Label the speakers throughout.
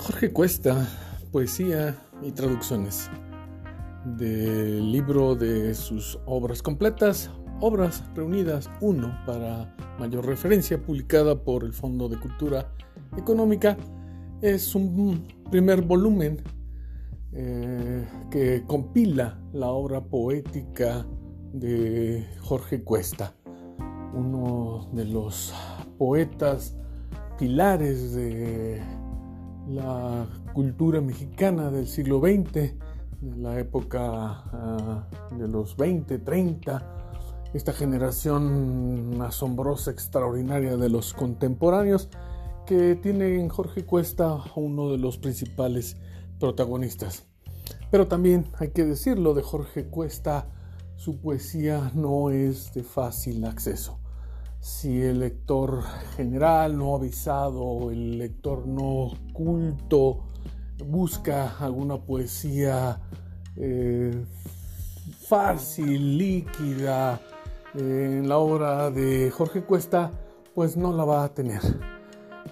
Speaker 1: Jorge Cuesta, poesía y traducciones del libro de sus obras completas, Obras Reunidas 1 para mayor referencia, publicada por el Fondo de Cultura Económica. Es un primer volumen eh, que compila la obra poética de Jorge Cuesta, uno de los poetas pilares de la cultura mexicana del siglo XX, de la época ah, de los 20, 30, esta generación asombrosa, extraordinaria de los contemporáneos, que tiene en Jorge Cuesta uno de los principales protagonistas. Pero también hay que decirlo de Jorge Cuesta, su poesía no es de fácil acceso si el lector general no avisado, el lector no culto, busca alguna poesía eh, fácil, líquida, eh, en la obra de Jorge Cuesta, pues no la va a tener.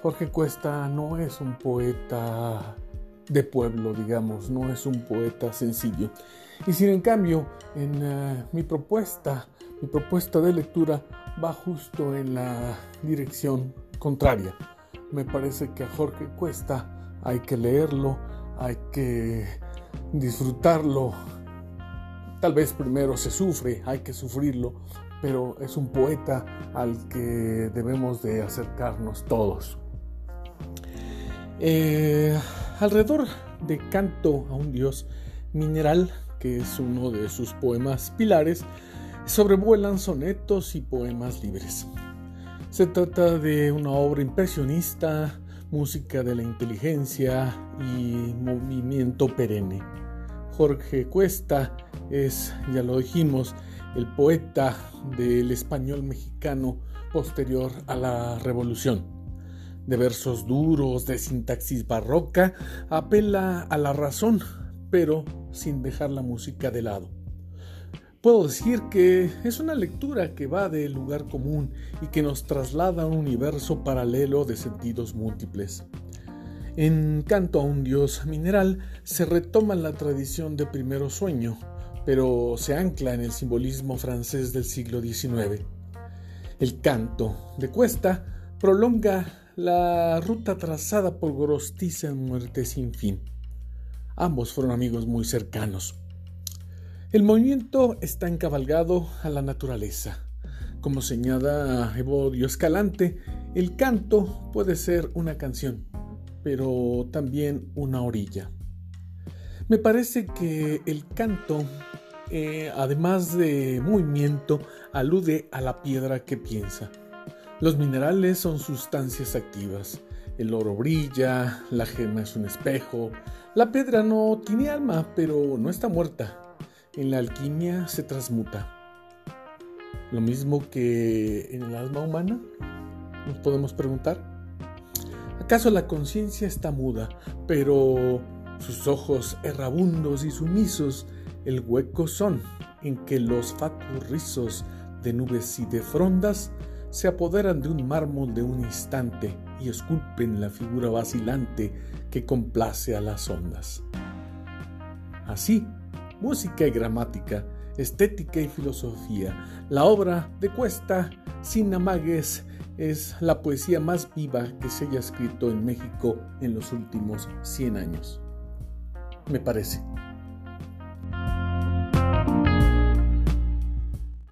Speaker 1: Jorge Cuesta no es un poeta de pueblo, digamos, no es un poeta sencillo. Y sin en cambio, en eh, mi propuesta, mi propuesta de lectura va justo en la dirección contraria. Me parece que a Jorge Cuesta hay que leerlo, hay que disfrutarlo. Tal vez primero se sufre, hay que sufrirlo, pero es un poeta al que debemos de acercarnos todos. Eh, alrededor de Canto a un Dios Mineral, que es uno de sus poemas pilares, sobrevuelan sonetos y poemas libres. Se trata de una obra impresionista, música de la inteligencia y movimiento perenne. Jorge Cuesta es, ya lo dijimos, el poeta del español mexicano posterior a la Revolución. De versos duros, de sintaxis barroca, apela a la razón, pero sin dejar la música de lado. Puedo decir que es una lectura que va del lugar común y que nos traslada a un universo paralelo de sentidos múltiples. En Canto a un Dios Mineral se retoma la tradición de primero sueño, pero se ancla en el simbolismo francés del siglo XIX. El canto de Cuesta prolonga la ruta trazada por Gorostiza en Muerte sin fin. Ambos fueron amigos muy cercanos. El movimiento está encabalgado a la naturaleza. Como señala Evodio Escalante, el canto puede ser una canción, pero también una orilla. Me parece que el canto, eh, además de movimiento, alude a la piedra que piensa. Los minerales son sustancias activas. El oro brilla, la gema es un espejo, la piedra no tiene alma, pero no está muerta en la alquimia se transmuta. Lo mismo que en el alma humana, nos podemos preguntar. ¿Acaso la conciencia está muda, pero sus ojos errabundos y sumisos el hueco son en que los fatuos rizos de nubes y de frondas se apoderan de un mármol de un instante y esculpen la figura vacilante que complace a las ondas. Así, música y gramática, estética y filosofía. La obra de Cuesta, sin amagues, es la poesía más viva que se haya escrito en México en los últimos 100 años. Me parece.